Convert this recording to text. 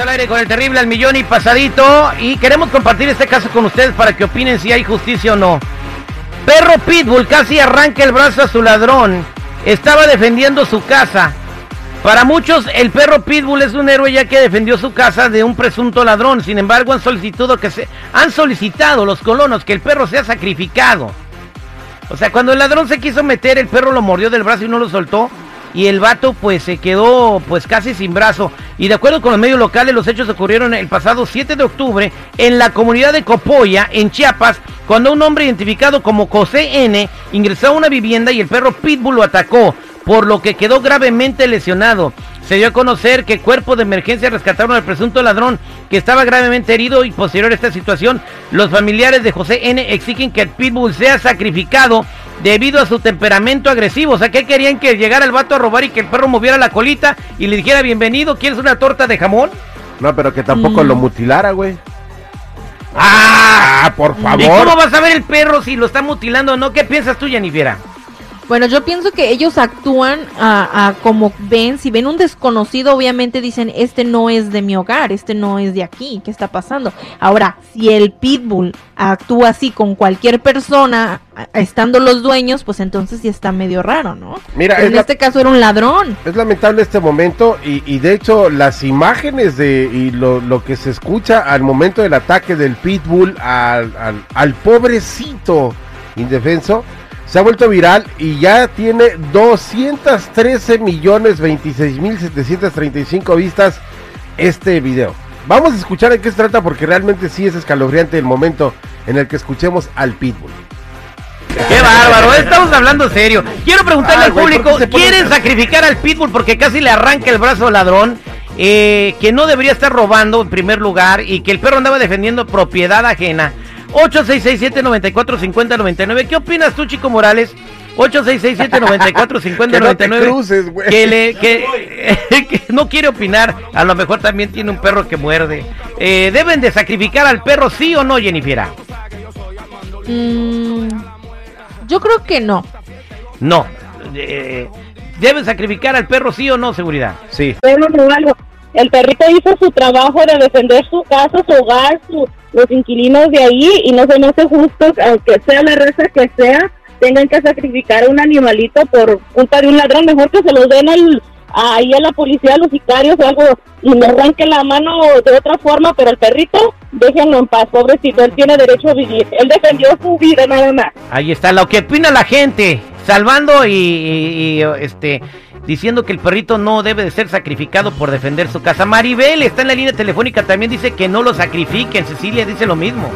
Al aire con el terrible al millón y pasadito y queremos compartir este caso con ustedes para que opinen si hay justicia o no. Perro Pitbull casi arranca el brazo a su ladrón. Estaba defendiendo su casa. Para muchos, el perro Pitbull es un héroe ya que defendió su casa de un presunto ladrón. Sin embargo, han solicitado que se han solicitado los colonos que el perro sea sacrificado. O sea, cuando el ladrón se quiso meter, el perro lo mordió del brazo y no lo soltó y el vato pues se quedó pues casi sin brazo. Y de acuerdo con los medios locales, los hechos ocurrieron el pasado 7 de octubre en la comunidad de Copoya, en Chiapas, cuando un hombre identificado como José N ingresó a una vivienda y el perro Pitbull lo atacó, por lo que quedó gravemente lesionado. Se dio a conocer que cuerpos de emergencia rescataron al presunto ladrón que estaba gravemente herido y posterior a esta situación, los familiares de José N exigen que el Pitbull sea sacrificado debido a su temperamento agresivo. O sea, que querían que llegara el vato a robar y que el perro moviera la colita y le dijera bienvenido, ¿quieres una torta de jamón? No, pero que tampoco Mm. lo mutilara, güey. ¡Ah! por ¿Y favor. cómo vas a ver el perro si lo está mutilando o no? ¿Qué piensas tú, Jennifer? Bueno, yo pienso que ellos actúan a, a como ven, si ven un desconocido, obviamente dicen, este no es de mi hogar, este no es de aquí, ¿qué está pasando? Ahora, si el pitbull actúa así con cualquier persona, estando los dueños, pues entonces sí está medio raro, ¿no? Mira, Pero es en este caso era un ladrón. Es lamentable este momento y, y de hecho las imágenes de y lo, lo que se escucha al momento del ataque del pitbull al, al, al pobrecito indefenso se ha vuelto viral y ya tiene 213 millones 26 mil 735 vistas este video. Vamos a escuchar de qué se trata porque realmente sí es escalofriante el momento en el que escuchemos al pitbull. ¡Qué bárbaro! Estamos hablando serio. Quiero preguntarle al güey, ¿por público, pone ¿quieren sacrificar al pitbull porque casi le arranca el brazo al ladrón? Eh, que no debería estar robando en primer lugar y que el perro andaba defendiendo propiedad ajena. 8667-945099. ¿Qué opinas tú, Chico Morales? 8667-945099. Que no te cruces, güey. Que, le, que, que no quiere opinar. A lo mejor también tiene un perro que muerde. Eh, ¿Deben de sacrificar al perro, sí o no, Jennifer? Mm, yo creo que no. No. Eh, ¿Deben sacrificar al perro, sí o no, seguridad? Sí. Bueno, no, algo. El perrito hizo su trabajo de defender su casa, su hogar, su- los inquilinos de ahí y no se me hace justo, aunque sea la raza que sea, tengan que sacrificar a un animalito por culpa de un ladrón. Mejor que se los den al, ahí a la policía, a los sicarios o algo y me arranquen la mano de otra forma, pero el perrito, déjenlo en paz, pobrecito, él tiene derecho a vivir. Él defendió su vida nada más. Ahí está, lo que opina la gente, salvando y, este diciendo que el perrito no debe de ser sacrificado por defender su casa. Maribel está en la línea telefónica, también dice que no lo sacrifiquen. Cecilia dice lo mismo.